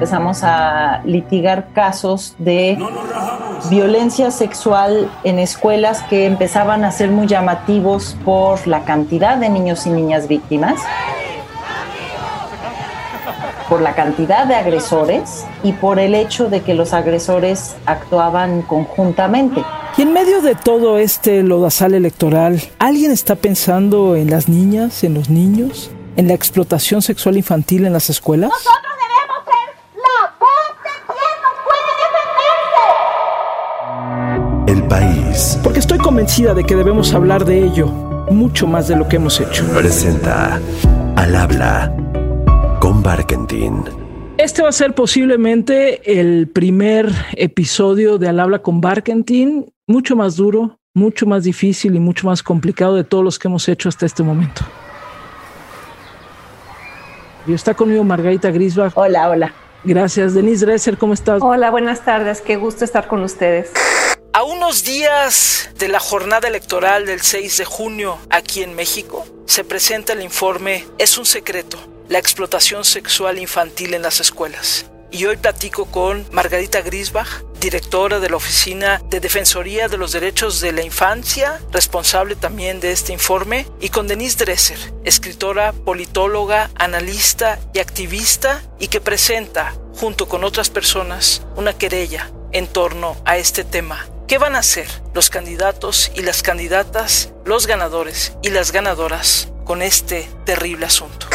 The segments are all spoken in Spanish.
empezamos a litigar casos de violencia sexual en escuelas que empezaban a ser muy llamativos por la cantidad de niños y niñas víctimas por la cantidad de agresores y por el hecho de que los agresores actuaban conjuntamente. Y en medio de todo este lodazal electoral, ¿alguien está pensando en las niñas, en los niños, en la explotación sexual infantil en las escuelas? Nosotros Porque estoy convencida de que debemos hablar de ello mucho más de lo que hemos hecho. Presenta Al habla con Barkentin. Este va a ser posiblemente el primer episodio de Al habla con Barkentin, mucho más duro, mucho más difícil y mucho más complicado de todos los que hemos hecho hasta este momento. Y está conmigo Margarita Grisbach. Hola, hola. Gracias. Denise Dresser, ¿cómo estás? Hola, buenas tardes. Qué gusto estar con ustedes. A unos días de la jornada electoral del 6 de junio aquí en México, se presenta el informe Es un secreto, la explotación sexual infantil en las escuelas. Y hoy platico con Margarita Grisbach, directora de la Oficina de Defensoría de los Derechos de la Infancia, responsable también de este informe, y con Denise Dresser, escritora, politóloga, analista y activista, y que presenta, junto con otras personas, una querella en torno a este tema. ¿Qué van a hacer los candidatos y las candidatas, los ganadores y las ganadoras con este terrible asunto?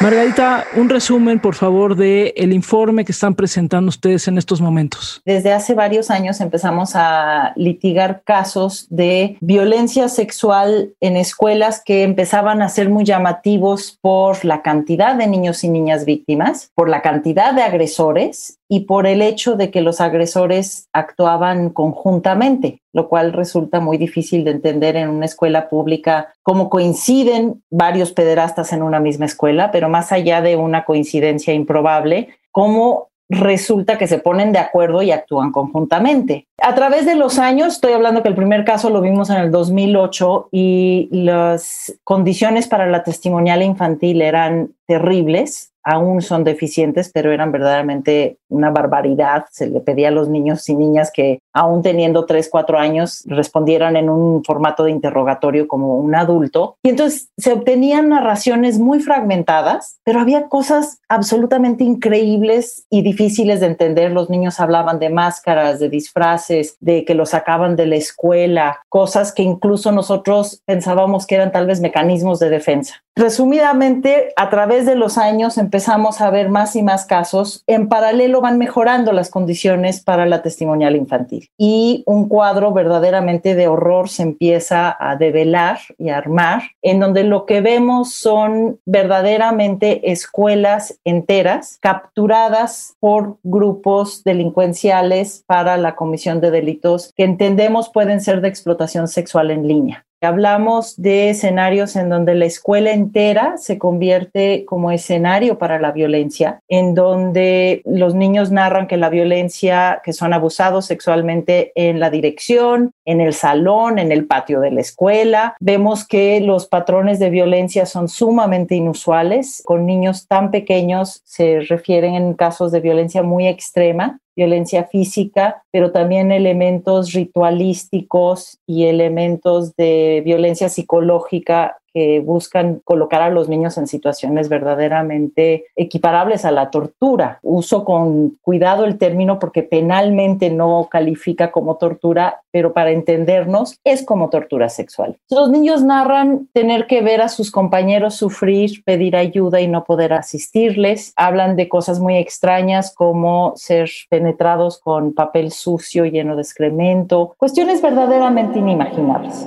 Margarita, un resumen, por favor, de el informe que están presentando ustedes en estos momentos. Desde hace varios años empezamos a litigar casos de violencia sexual en escuelas que empezaban a ser muy llamativos por la cantidad de niños y niñas víctimas, por la cantidad de agresores y por el hecho de que los agresores actuaban conjuntamente, lo cual resulta muy difícil de entender en una escuela pública cómo coinciden varios pederastas en una misma escuela, pero más allá de una coincidencia improbable, cómo resulta que se ponen de acuerdo y actúan conjuntamente. A través de los años, estoy hablando que el primer caso lo vimos en el 2008 y las condiciones para la testimonial infantil eran terribles aún son deficientes, pero eran verdaderamente una barbaridad. Se le pedía a los niños y niñas que, aún teniendo 3, 4 años, respondieran en un formato de interrogatorio como un adulto. Y entonces se obtenían narraciones muy fragmentadas, pero había cosas absolutamente increíbles y difíciles de entender. Los niños hablaban de máscaras, de disfraces, de que los sacaban de la escuela, cosas que incluso nosotros pensábamos que eran tal vez mecanismos de defensa. Resumidamente, a través de los años empezamos a ver más y más casos. En paralelo van mejorando las condiciones para la testimonial infantil y un cuadro verdaderamente de horror se empieza a develar y a armar, en donde lo que vemos son verdaderamente escuelas enteras capturadas por grupos delincuenciales para la comisión de delitos que entendemos pueden ser de explotación sexual en línea. Hablamos de escenarios en donde la escuela entera se convierte como escenario para la violencia, en donde los niños narran que la violencia, que son abusados sexualmente en la dirección, en el salón, en el patio de la escuela. Vemos que los patrones de violencia son sumamente inusuales. Con niños tan pequeños se refieren en casos de violencia muy extrema violencia física, pero también elementos ritualísticos y elementos de violencia psicológica que buscan colocar a los niños en situaciones verdaderamente equiparables a la tortura. Uso con cuidado el término porque penalmente no califica como tortura, pero para entendernos es como tortura sexual. Los niños narran tener que ver a sus compañeros sufrir, pedir ayuda y no poder asistirles. Hablan de cosas muy extrañas como ser penetrados con papel sucio lleno de excremento, cuestiones verdaderamente inimaginables.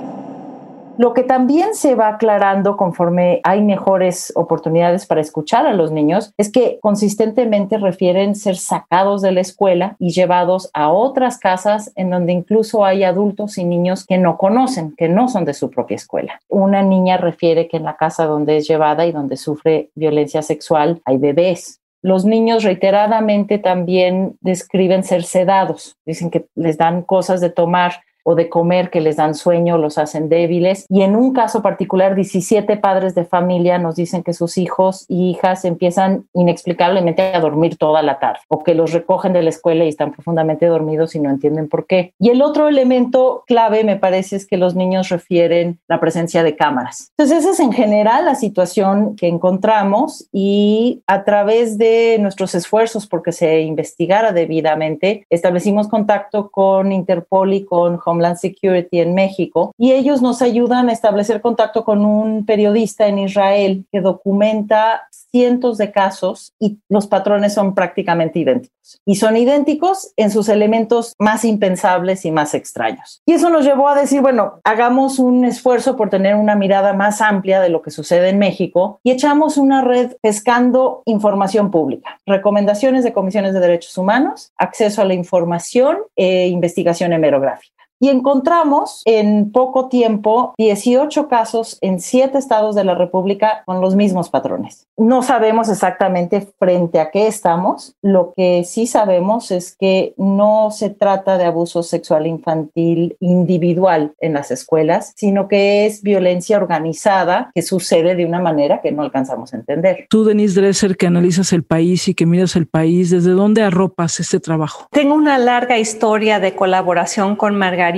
Lo que también se va aclarando conforme hay mejores oportunidades para escuchar a los niños es que consistentemente refieren ser sacados de la escuela y llevados a otras casas en donde incluso hay adultos y niños que no conocen, que no son de su propia escuela. Una niña refiere que en la casa donde es llevada y donde sufre violencia sexual hay bebés, los niños reiteradamente también describen ser sedados, dicen que les dan cosas de tomar o de comer que les dan sueño, los hacen débiles. Y en un caso particular, 17 padres de familia nos dicen que sus hijos y hijas empiezan inexplicablemente a dormir toda la tarde o que los recogen de la escuela y están profundamente dormidos y no entienden por qué. Y el otro elemento clave, me parece, es que los niños refieren la presencia de cámaras. Entonces, esa es en general la situación que encontramos y a través de nuestros esfuerzos porque se investigara debidamente, establecimos contacto con Interpol y con Homeland Security en México y ellos nos ayudan a establecer contacto con un periodista en Israel que documenta cientos de casos y los patrones son prácticamente idénticos. Y son idénticos en sus elementos más impensables y más extraños. Y eso nos llevó a decir, bueno, hagamos un esfuerzo por tener una mirada más amplia de lo que sucede en México y echamos una red pescando información pública, recomendaciones de comisiones de derechos humanos, acceso a la información e investigación hemerográfica y encontramos en poco tiempo 18 casos en siete estados de la República con los mismos patrones. No sabemos exactamente frente a qué estamos. Lo que sí sabemos es que no se trata de abuso sexual infantil individual en las escuelas, sino que es violencia organizada que sucede de una manera que no alcanzamos a entender. Tú, Denise Dresser, que analizas el país y que miras el país, ¿desde dónde arropas este trabajo? Tengo una larga historia de colaboración con Margarita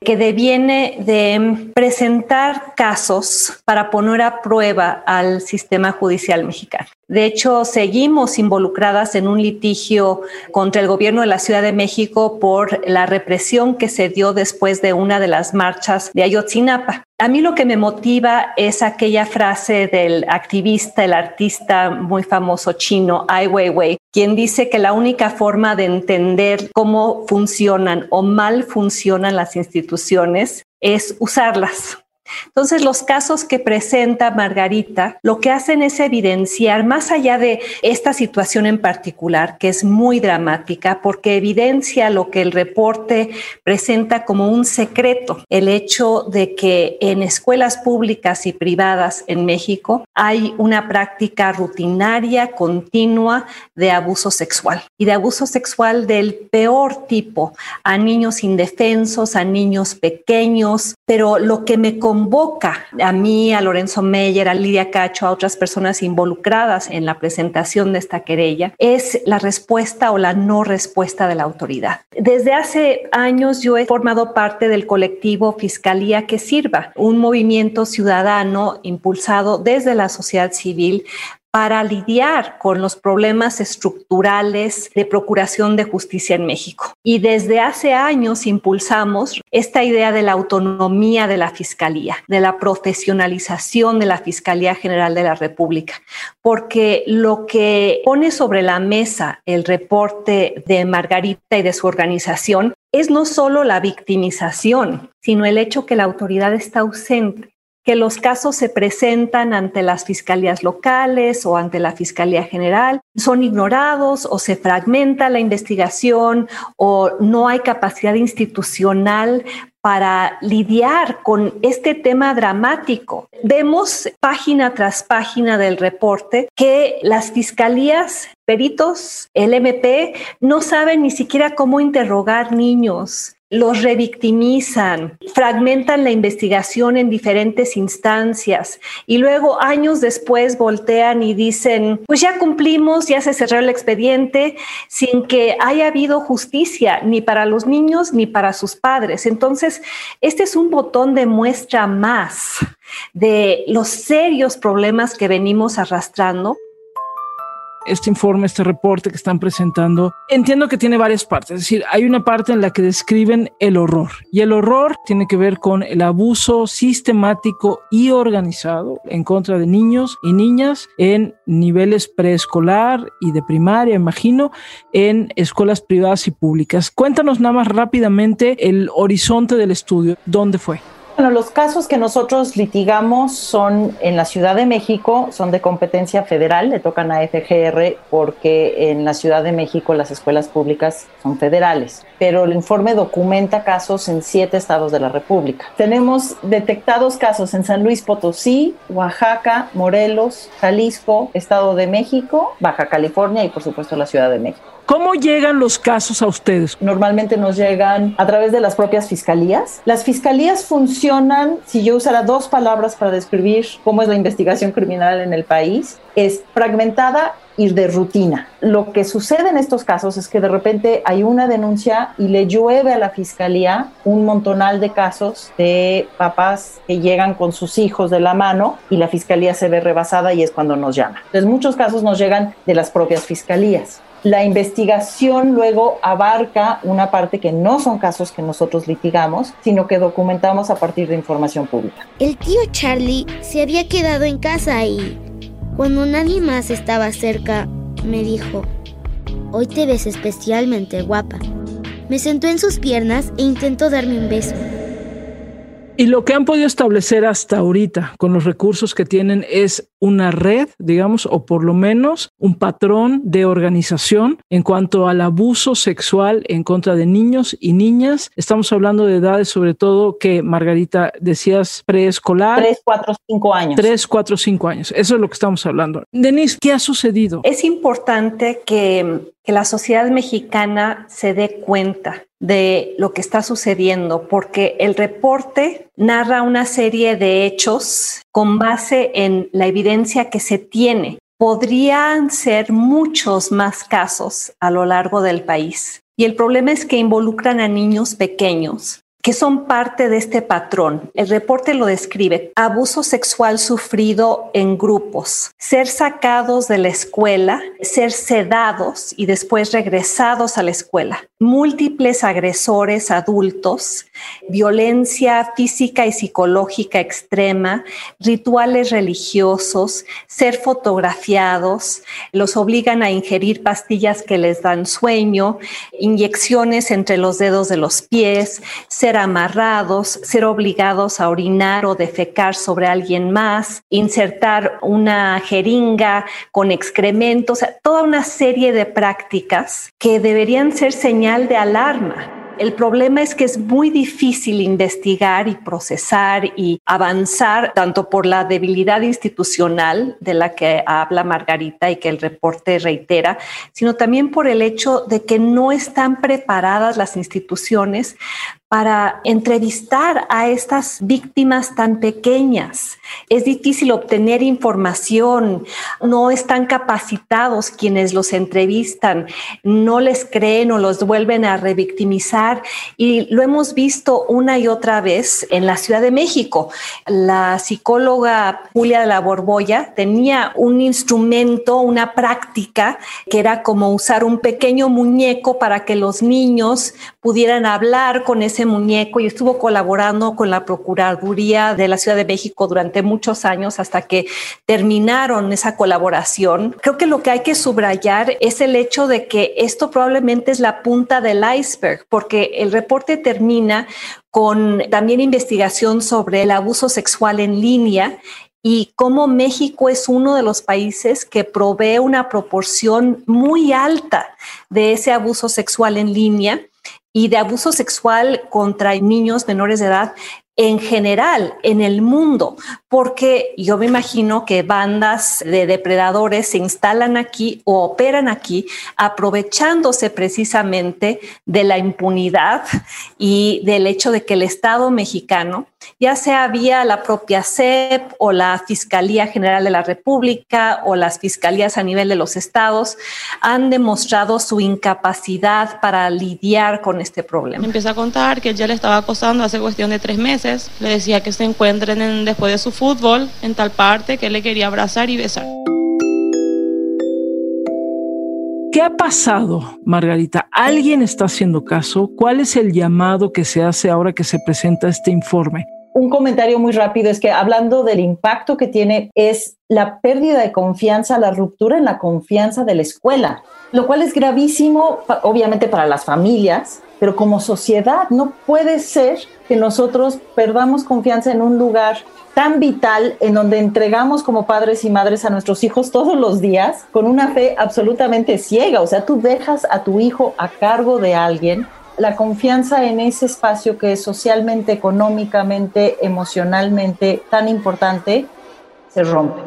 que deviene de presentar casos para poner a prueba al sistema judicial mexicano. De hecho, seguimos involucradas en un litigio contra el gobierno de la Ciudad de México por la represión que se dio después de una de las marchas de Ayotzinapa. A mí lo que me motiva es aquella frase del activista, el artista muy famoso chino, Ai Weiwei, quien dice que la única forma de entender cómo funcionan o mal funcionan las instituciones es usarlas. Entonces, los casos que presenta Margarita lo que hacen es evidenciar, más allá de esta situación en particular, que es muy dramática, porque evidencia lo que el reporte presenta como un secreto, el hecho de que en escuelas públicas y privadas en México hay una práctica rutinaria, continua de abuso sexual y de abuso sexual del peor tipo a niños indefensos, a niños pequeños, pero lo que me convoca a mí, a Lorenzo Meyer, a Lidia Cacho, a otras personas involucradas en la presentación de esta querella, es la respuesta o la no respuesta de la autoridad. Desde hace años yo he formado parte del colectivo Fiscalía que Sirva, un movimiento ciudadano impulsado desde la sociedad civil para lidiar con los problemas estructurales de procuración de justicia en México. Y desde hace años impulsamos esta idea de la autonomía de la Fiscalía, de la profesionalización de la Fiscalía General de la República, porque lo que pone sobre la mesa el reporte de Margarita y de su organización es no solo la victimización, sino el hecho que la autoridad está ausente que los casos se presentan ante las fiscalías locales o ante la Fiscalía General, son ignorados o se fragmenta la investigación o no hay capacidad institucional para lidiar con este tema dramático. Vemos página tras página del reporte que las fiscalías, peritos, el MP, no saben ni siquiera cómo interrogar niños los revictimizan, fragmentan la investigación en diferentes instancias y luego años después voltean y dicen, pues ya cumplimos, ya se cerró el expediente sin que haya habido justicia ni para los niños ni para sus padres. Entonces, este es un botón de muestra más de los serios problemas que venimos arrastrando este informe, este reporte que están presentando, entiendo que tiene varias partes. Es decir, hay una parte en la que describen el horror y el horror tiene que ver con el abuso sistemático y organizado en contra de niños y niñas en niveles preescolar y de primaria, imagino, en escuelas privadas y públicas. Cuéntanos nada más rápidamente el horizonte del estudio. ¿Dónde fue? Bueno, los casos que nosotros litigamos son en la Ciudad de México, son de competencia federal, le tocan a FGR porque en la Ciudad de México las escuelas públicas son federales, pero el informe documenta casos en siete estados de la República. Tenemos detectados casos en San Luis Potosí, Oaxaca, Morelos, Jalisco, Estado de México, Baja California y por supuesto la Ciudad de México. ¿Cómo llegan los casos a ustedes? Normalmente nos llegan a través de las propias fiscalías. Las fiscalías funcionan, si yo usara dos palabras para describir cómo es la investigación criminal en el país, es fragmentada y de rutina. Lo que sucede en estos casos es que de repente hay una denuncia y le llueve a la fiscalía un montonal de casos de papás que llegan con sus hijos de la mano y la fiscalía se ve rebasada y es cuando nos llama. Entonces muchos casos nos llegan de las propias fiscalías. La investigación luego abarca una parte que no son casos que nosotros litigamos, sino que documentamos a partir de información pública. El tío Charlie se había quedado en casa y cuando nadie más estaba cerca, me dijo, hoy te ves especialmente guapa. Me sentó en sus piernas e intentó darme un beso. Y lo que han podido establecer hasta ahorita con los recursos que tienen es una red, digamos, o por lo menos un patrón de organización en cuanto al abuso sexual en contra de niños y niñas. Estamos hablando de edades, sobre todo que Margarita decías preescolar. Tres, cuatro, cinco años. Tres, cuatro, cinco años. Eso es lo que estamos hablando. Denise, ¿qué ha sucedido? Es importante que, que la sociedad mexicana se dé cuenta de lo que está sucediendo, porque el reporte narra una serie de hechos con base en la que se tiene. Podrían ser muchos más casos a lo largo del país. Y el problema es que involucran a niños pequeños que son parte de este patrón. El reporte lo describe. Abuso sexual sufrido en grupos, ser sacados de la escuela, ser sedados y después regresados a la escuela, múltiples agresores adultos, violencia física y psicológica extrema, rituales religiosos, ser fotografiados, los obligan a ingerir pastillas que les dan sueño, inyecciones entre los dedos de los pies, ser amarrados, ser obligados a orinar o defecar sobre alguien más, insertar una jeringa con excrementos, toda una serie de prácticas que deberían ser de alarma. El problema es que es muy difícil investigar y procesar y avanzar tanto por la debilidad institucional de la que habla Margarita y que el reporte reitera, sino también por el hecho de que no están preparadas las instituciones para entrevistar a estas víctimas tan pequeñas. Es difícil obtener información, no están capacitados quienes los entrevistan, no les creen o los vuelven a revictimizar y lo hemos visto una y otra vez en la Ciudad de México. La psicóloga Julia de la Borbolla tenía un instrumento, una práctica que era como usar un pequeño muñeco para que los niños pudieran hablar con ese muñeco y estuvo colaborando con la Procuraduría de la Ciudad de México durante muchos años hasta que terminaron esa colaboración. Creo que lo que hay que subrayar es el hecho de que esto probablemente es la punta del iceberg, porque el reporte termina con también investigación sobre el abuso sexual en línea y cómo México es uno de los países que provee una proporción muy alta de ese abuso sexual en línea y de abuso sexual contra niños menores de edad en general en el mundo, porque yo me imagino que bandas de depredadores se instalan aquí o operan aquí aprovechándose precisamente de la impunidad y del hecho de que el Estado mexicano ya sea vía la propia CEP o la Fiscalía General de la República o las fiscalías a nivel de los estados, han demostrado su incapacidad para lidiar con este problema. Empieza a contar que ya le estaba acosando hace cuestión de tres meses. Le decía que se encuentren después de su fútbol en tal parte que le quería abrazar y besar. ¿Qué ha pasado, Margarita? ¿Alguien está haciendo caso? ¿Cuál es el llamado que se hace ahora que se presenta este informe? un comentario muy rápido es que hablando del impacto que tiene es la pérdida de confianza, la ruptura en la confianza de la escuela, lo cual es gravísimo obviamente para las familias, pero como sociedad no puede ser que nosotros perdamos confianza en un lugar tan vital en donde entregamos como padres y madres a nuestros hijos todos los días con una fe absolutamente ciega. O sea, tú dejas a tu hijo a cargo de alguien la confianza en ese espacio que es socialmente, económicamente, emocionalmente tan importante, se rompe.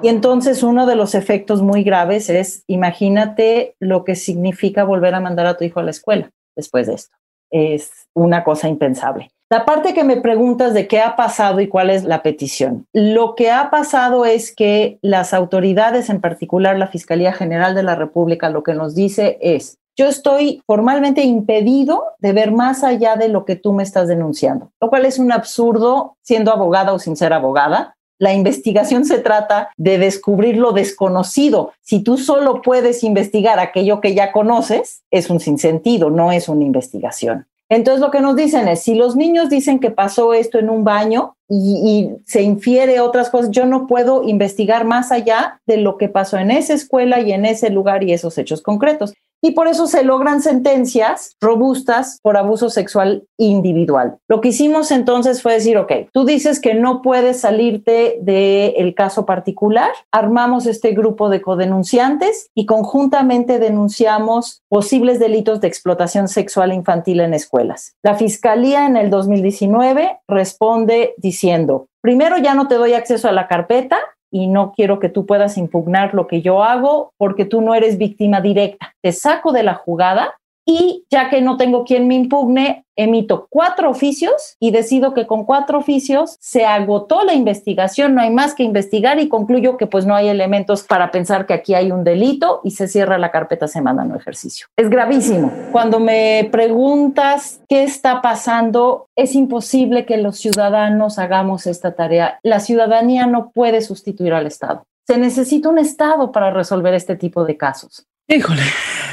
Y entonces uno de los efectos muy graves es, imagínate lo que significa volver a mandar a tu hijo a la escuela después de esto. Es una cosa impensable. La parte que me preguntas de qué ha pasado y cuál es la petición. Lo que ha pasado es que las autoridades, en particular la Fiscalía General de la República, lo que nos dice es, yo estoy formalmente impedido de ver más allá de lo que tú me estás denunciando, lo cual es un absurdo siendo abogada o sin ser abogada. La investigación se trata de descubrir lo desconocido. Si tú solo puedes investigar aquello que ya conoces, es un sinsentido, no es una investigación. Entonces lo que nos dicen es, si los niños dicen que pasó esto en un baño y, se infiere otras cosas, yo no puedo investigar más allá de lo que pasó en esa escuela y en ese lugar y esos hechos concretos y por eso se logran sentencias robustas por abuso sexual individual. Lo que hicimos entonces fue decir, ok, tú dices que no puedes salirte del caso particular, armamos este grupo de codenunciantes y conjuntamente denunciamos posibles delitos de explotación sexual infantil en escuelas. La Fiscalía en el 2019 responde diciendo, primero ya no te doy acceso a la carpeta, y no quiero que tú puedas impugnar lo que yo hago porque tú no eres víctima directa. Te saco de la jugada y ya que no tengo quien me impugne, emito cuatro oficios y decido que con cuatro oficios se agotó la investigación, no hay más que investigar y concluyo que pues no hay elementos para pensar que aquí hay un delito y se cierra la carpeta semana no ejercicio. Es gravísimo. Cuando me preguntas qué está pasando, es imposible que los ciudadanos hagamos esta tarea. La ciudadanía no puede sustituir al Estado. Se necesita un Estado para resolver este tipo de casos. Híjole,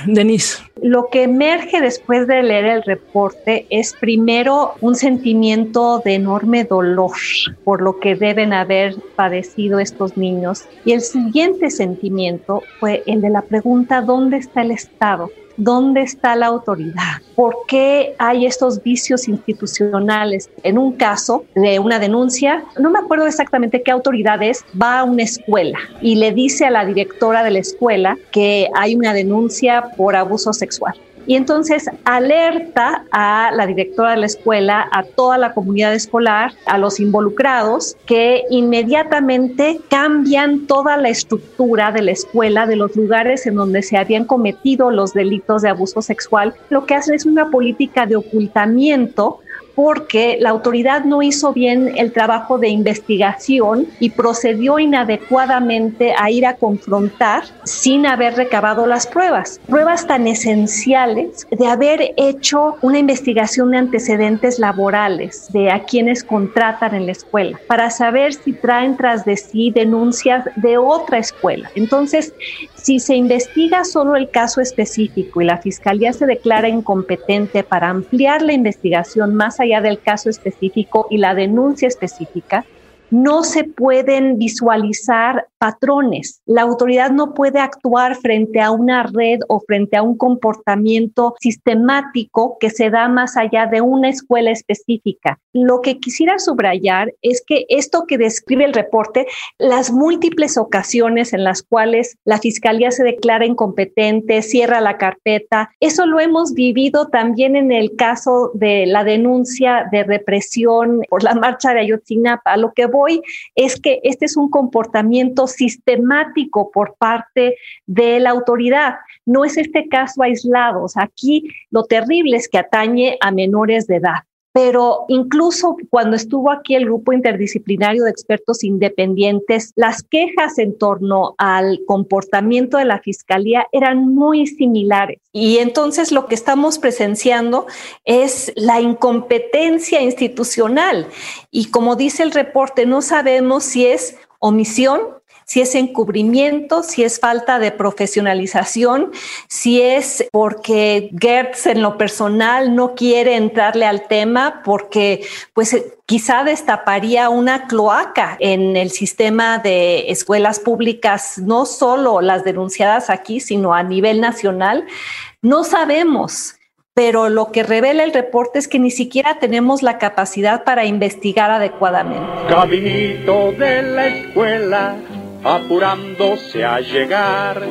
Denise. Lo que emerge después de leer el reporte es primero un sentimiento de enorme dolor por lo que deben haber padecido estos niños y el siguiente sentimiento fue el de la pregunta ¿dónde está el Estado? ¿Dónde está la autoridad? ¿Por qué hay estos vicios institucionales? En un caso de una denuncia, no me acuerdo exactamente qué autoridad es, va a una escuela y le dice a la directora de la escuela que hay una denuncia por abuso sexual y entonces alerta a la directora de la escuela, a toda la comunidad escolar, a los involucrados, que inmediatamente cambian toda la estructura de la escuela, de los lugares en donde se habían cometido los delitos de abuso sexual. Lo que hacen es una política de ocultamiento porque la autoridad no hizo bien el trabajo de investigación y procedió inadecuadamente a ir a confrontar sin haber recabado las pruebas. Pruebas tan esenciales de haber hecho una investigación de antecedentes laborales de a quienes contratan en la escuela para saber si traen tras de sí denuncias de otra escuela. Entonces, si se investiga solo el caso específico y la fiscalía se declara incompetente para ampliar la investigación más allá del caso específico y la denuncia específica, no se pueden visualizar patrones. La autoridad no puede actuar frente a una red o frente a un comportamiento sistemático que se da más allá de una escuela específica. Lo que quisiera subrayar es que esto que describe el reporte, las múltiples ocasiones en las cuales la fiscalía se declara incompetente, cierra la carpeta, eso lo hemos vivido también en el caso de la denuncia de represión por la marcha de Ayotzinapa. Lo que voy es que este es un comportamiento sistemático por parte de la autoridad. No es este caso aislado. aquí lo terrible es que atañe a menores de edad pero incluso cuando estuvo aquí el grupo interdisciplinario de expertos independientes, las quejas en torno al comportamiento de la fiscalía eran muy similares. Y entonces lo que estamos presenciando es la incompetencia institucional. Y como dice el reporte, no sabemos si es omisión si es encubrimiento, si es falta de profesionalización, si es porque Gertz en lo personal no quiere entrarle al tema porque pues quizá destaparía una cloaca en el sistema de escuelas públicas, no solo las denunciadas aquí, sino a nivel nacional. No sabemos pero lo que revela el reporte es que ni siquiera tenemos la capacidad para investigar adecuadamente. Caminito de la escuela apurándose a llegar,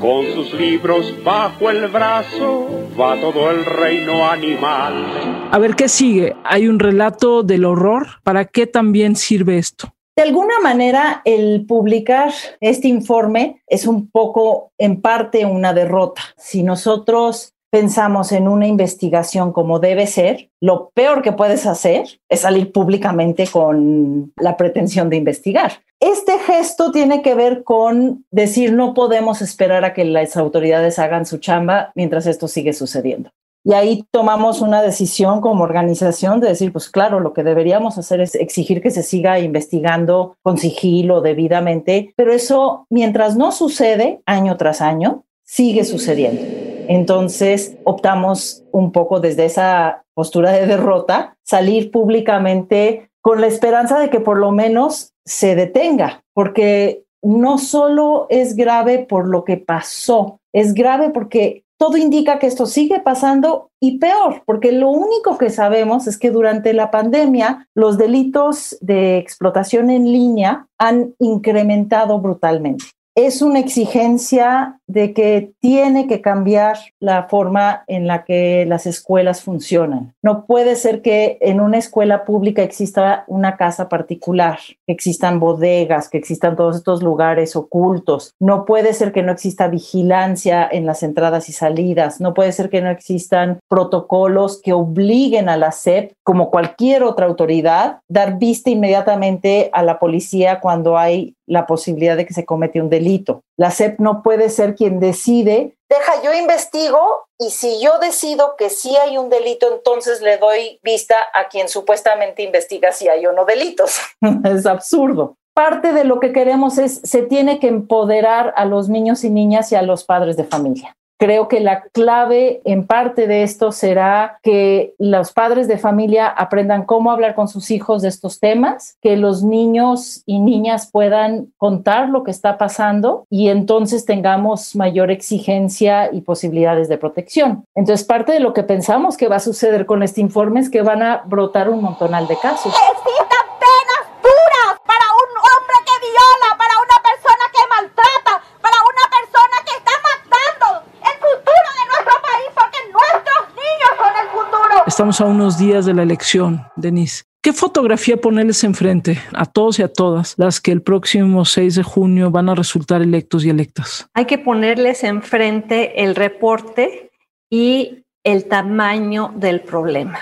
con sus libros bajo el brazo, va todo el reino animal. A ver qué sigue. Hay un relato del horror. ¿Para qué también sirve esto? De alguna manera, el publicar este informe es un poco, en parte, una derrota. Si nosotros pensamos en una investigación como debe ser, lo peor que puedes hacer es salir públicamente con la pretensión de investigar. Este gesto tiene que ver con decir no podemos esperar a que las autoridades hagan su chamba mientras esto sigue sucediendo. Y ahí tomamos una decisión como organización de decir, pues claro, lo que deberíamos hacer es exigir que se siga investigando con sigilo debidamente, pero eso mientras no sucede año tras año, sigue sucediendo. Entonces optamos un poco desde esa postura de derrota, salir públicamente con la esperanza de que por lo menos se detenga, porque no solo es grave por lo que pasó, es grave porque todo indica que esto sigue pasando y peor, porque lo único que sabemos es que durante la pandemia los delitos de explotación en línea han incrementado brutalmente es una exigencia de que tiene que cambiar la forma en la que las escuelas funcionan. No puede ser que en una escuela pública exista una casa particular, que existan bodegas, que existan todos estos lugares ocultos. No puede ser que no exista vigilancia en las entradas y salidas. No puede ser que no existan protocolos que obliguen a la SEP, como cualquier otra autoridad, dar vista inmediatamente a la policía cuando hay la posibilidad de que se comete un delito. La SEP no puede ser quien decide, deja, yo investigo y si yo decido que sí hay un delito, entonces le doy vista a quien supuestamente investiga si hay o no delitos. es absurdo. Parte de lo que queremos es, se tiene que empoderar a los niños y niñas y a los padres de familia. Creo que la clave en parte de esto será que los padres de familia aprendan cómo hablar con sus hijos de estos temas, que los niños y niñas puedan contar lo que está pasando y entonces tengamos mayor exigencia y posibilidades de protección. Entonces, parte de lo que pensamos que va a suceder con este informe es que van a brotar un montonal de casos. Existan penas duras para un hombre que viola, para una persona que maltrata, para una persona que está matando el futuro de nuestro país, porque nuestros niños son el futuro. Estamos a unos días de la elección, Denise. ¿Qué fotografía ponerles enfrente a todos y a todas las que el próximo 6 de junio van a resultar electos y electas? Hay que ponerles enfrente el reporte y el tamaño del problema.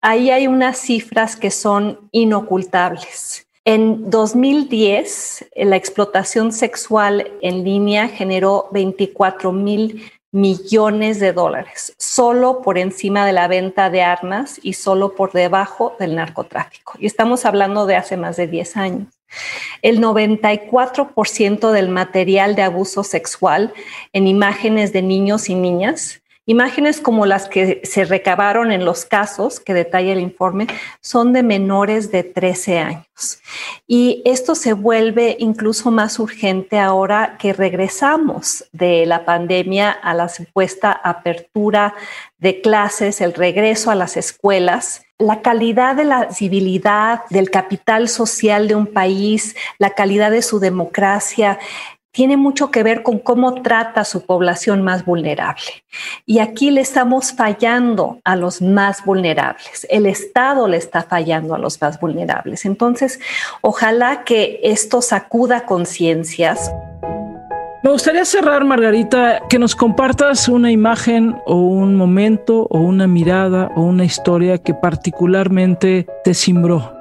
Ahí hay unas cifras que son inocultables. En 2010, la explotación sexual en línea generó 24 mil millones de dólares, solo por encima de la venta de armas y solo por debajo del narcotráfico. Y estamos hablando de hace más de 10 años. El 94% del material de abuso sexual en imágenes de niños y niñas Imágenes como las que se recabaron en los casos que detalla el informe son de menores de 13 años. Y esto se vuelve incluso más urgente ahora que regresamos de la pandemia a la supuesta apertura de clases, el regreso a las escuelas. La calidad de la civilidad, del capital social de un país, la calidad de su democracia, tiene mucho que ver con cómo trata a su población más vulnerable. Y aquí le estamos fallando a los más vulnerables. El Estado le está fallando a los más vulnerables. Entonces, ojalá que esto sacuda conciencias. Me gustaría cerrar, Margarita, que nos compartas una imagen o un momento o una mirada o una historia que particularmente te cimbró.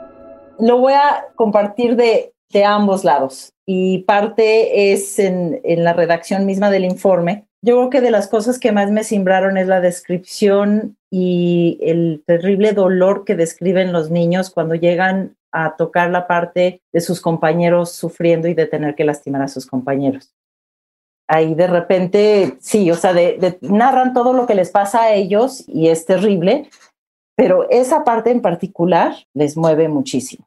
Lo voy a compartir de de ambos lados y parte es en, la redacción misma del informe. Yo creo que de las cosas que más me simbraron es la descripción y el terrible dolor que describen los niños cuando llegan a tocar la parte de sus compañeros sufriendo y de tener que lastimar a sus compañeros. Ahí de repente, sí, o sea, narran todo lo que les pasa a ellos y es terrible, pero esa parte en particular les mueve muchísimo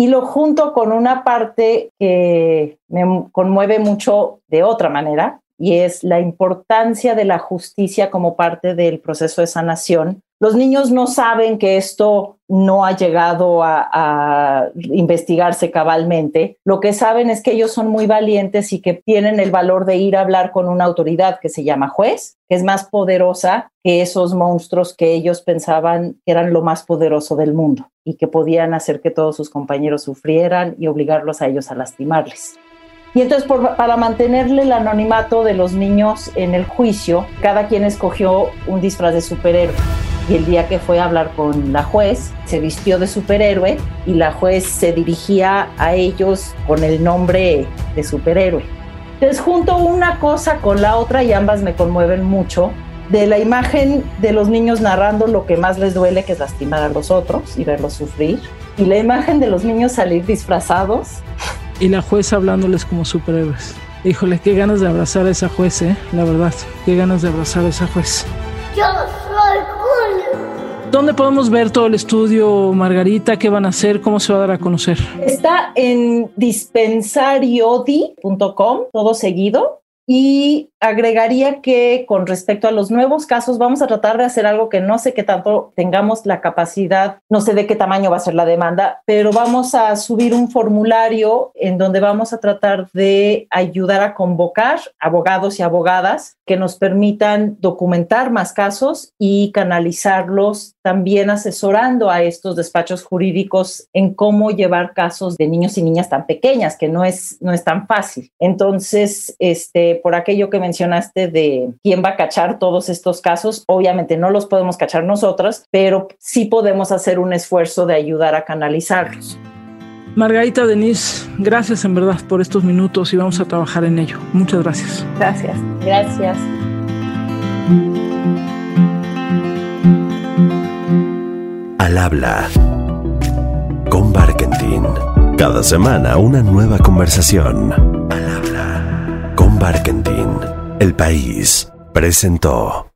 y lo junto con una parte que me conmueve mucho de otra manera, y es la importancia de la justicia como parte del proceso de sanación, Los niños no saben que esto no ha llegado a, investigarse cabalmente. Lo que saben es que ellos son muy valientes y que tienen el valor de ir a hablar con una autoridad que se llama juez, que es más poderosa que esos monstruos que ellos pensaban eran lo más poderoso del mundo y que podían hacer que todos sus compañeros sufrieran y obligarlos a ellos a lastimarles. Y entonces, por, para mantenerle el anonimato de los niños en el juicio, cada quien escogió un disfraz de superhéroe. Y el día que fue a hablar con la juez, se vistió de superhéroe y la juez se dirigía a ellos con el nombre de superhéroe. Entonces, junto una cosa con la otra y ambas me conmueven mucho, de la imagen de los niños narrando lo que más les duele, que es lastimar a los otros y verlos sufrir, y la imagen de los niños salir disfrazados y la jueza hablándoles como superhéroes. Híjole, qué ganas de abrazar a esa juez, ¿eh? La verdad, qué ganas de abrazar a esa juez. Yo. ¿Dónde podemos ver todo el estudio, Margarita? ¿Qué van a hacer? ¿Cómo se va a dar a conocer? Está en dispensariodi.com, todo seguido. Y agregaría que con respecto a los nuevos casos, vamos a tratar de hacer algo que no sé qué tanto tengamos la capacidad, no sé de qué tamaño va a ser la demanda, pero vamos a subir un formulario en donde vamos a tratar de ayudar a convocar abogados y abogadas que nos permitan documentar más casos y canalizarlos también asesorando a estos despachos jurídicos en cómo llevar casos de niños y niñas tan pequeñas, que no es, no es tan fácil. Entonces, este, por aquello que mencionaste de quién va a cachar todos estos casos, obviamente no los podemos cachar nosotras, pero sí podemos hacer un esfuerzo de ayudar a canalizarlos. Margarita Denise, gracias en verdad por estos minutos y vamos a trabajar en ello. Muchas gracias. Gracias. Gracias. Al habla con Barkentin. Cada semana una nueva conversación. Al habla Barkentin. El país presentó.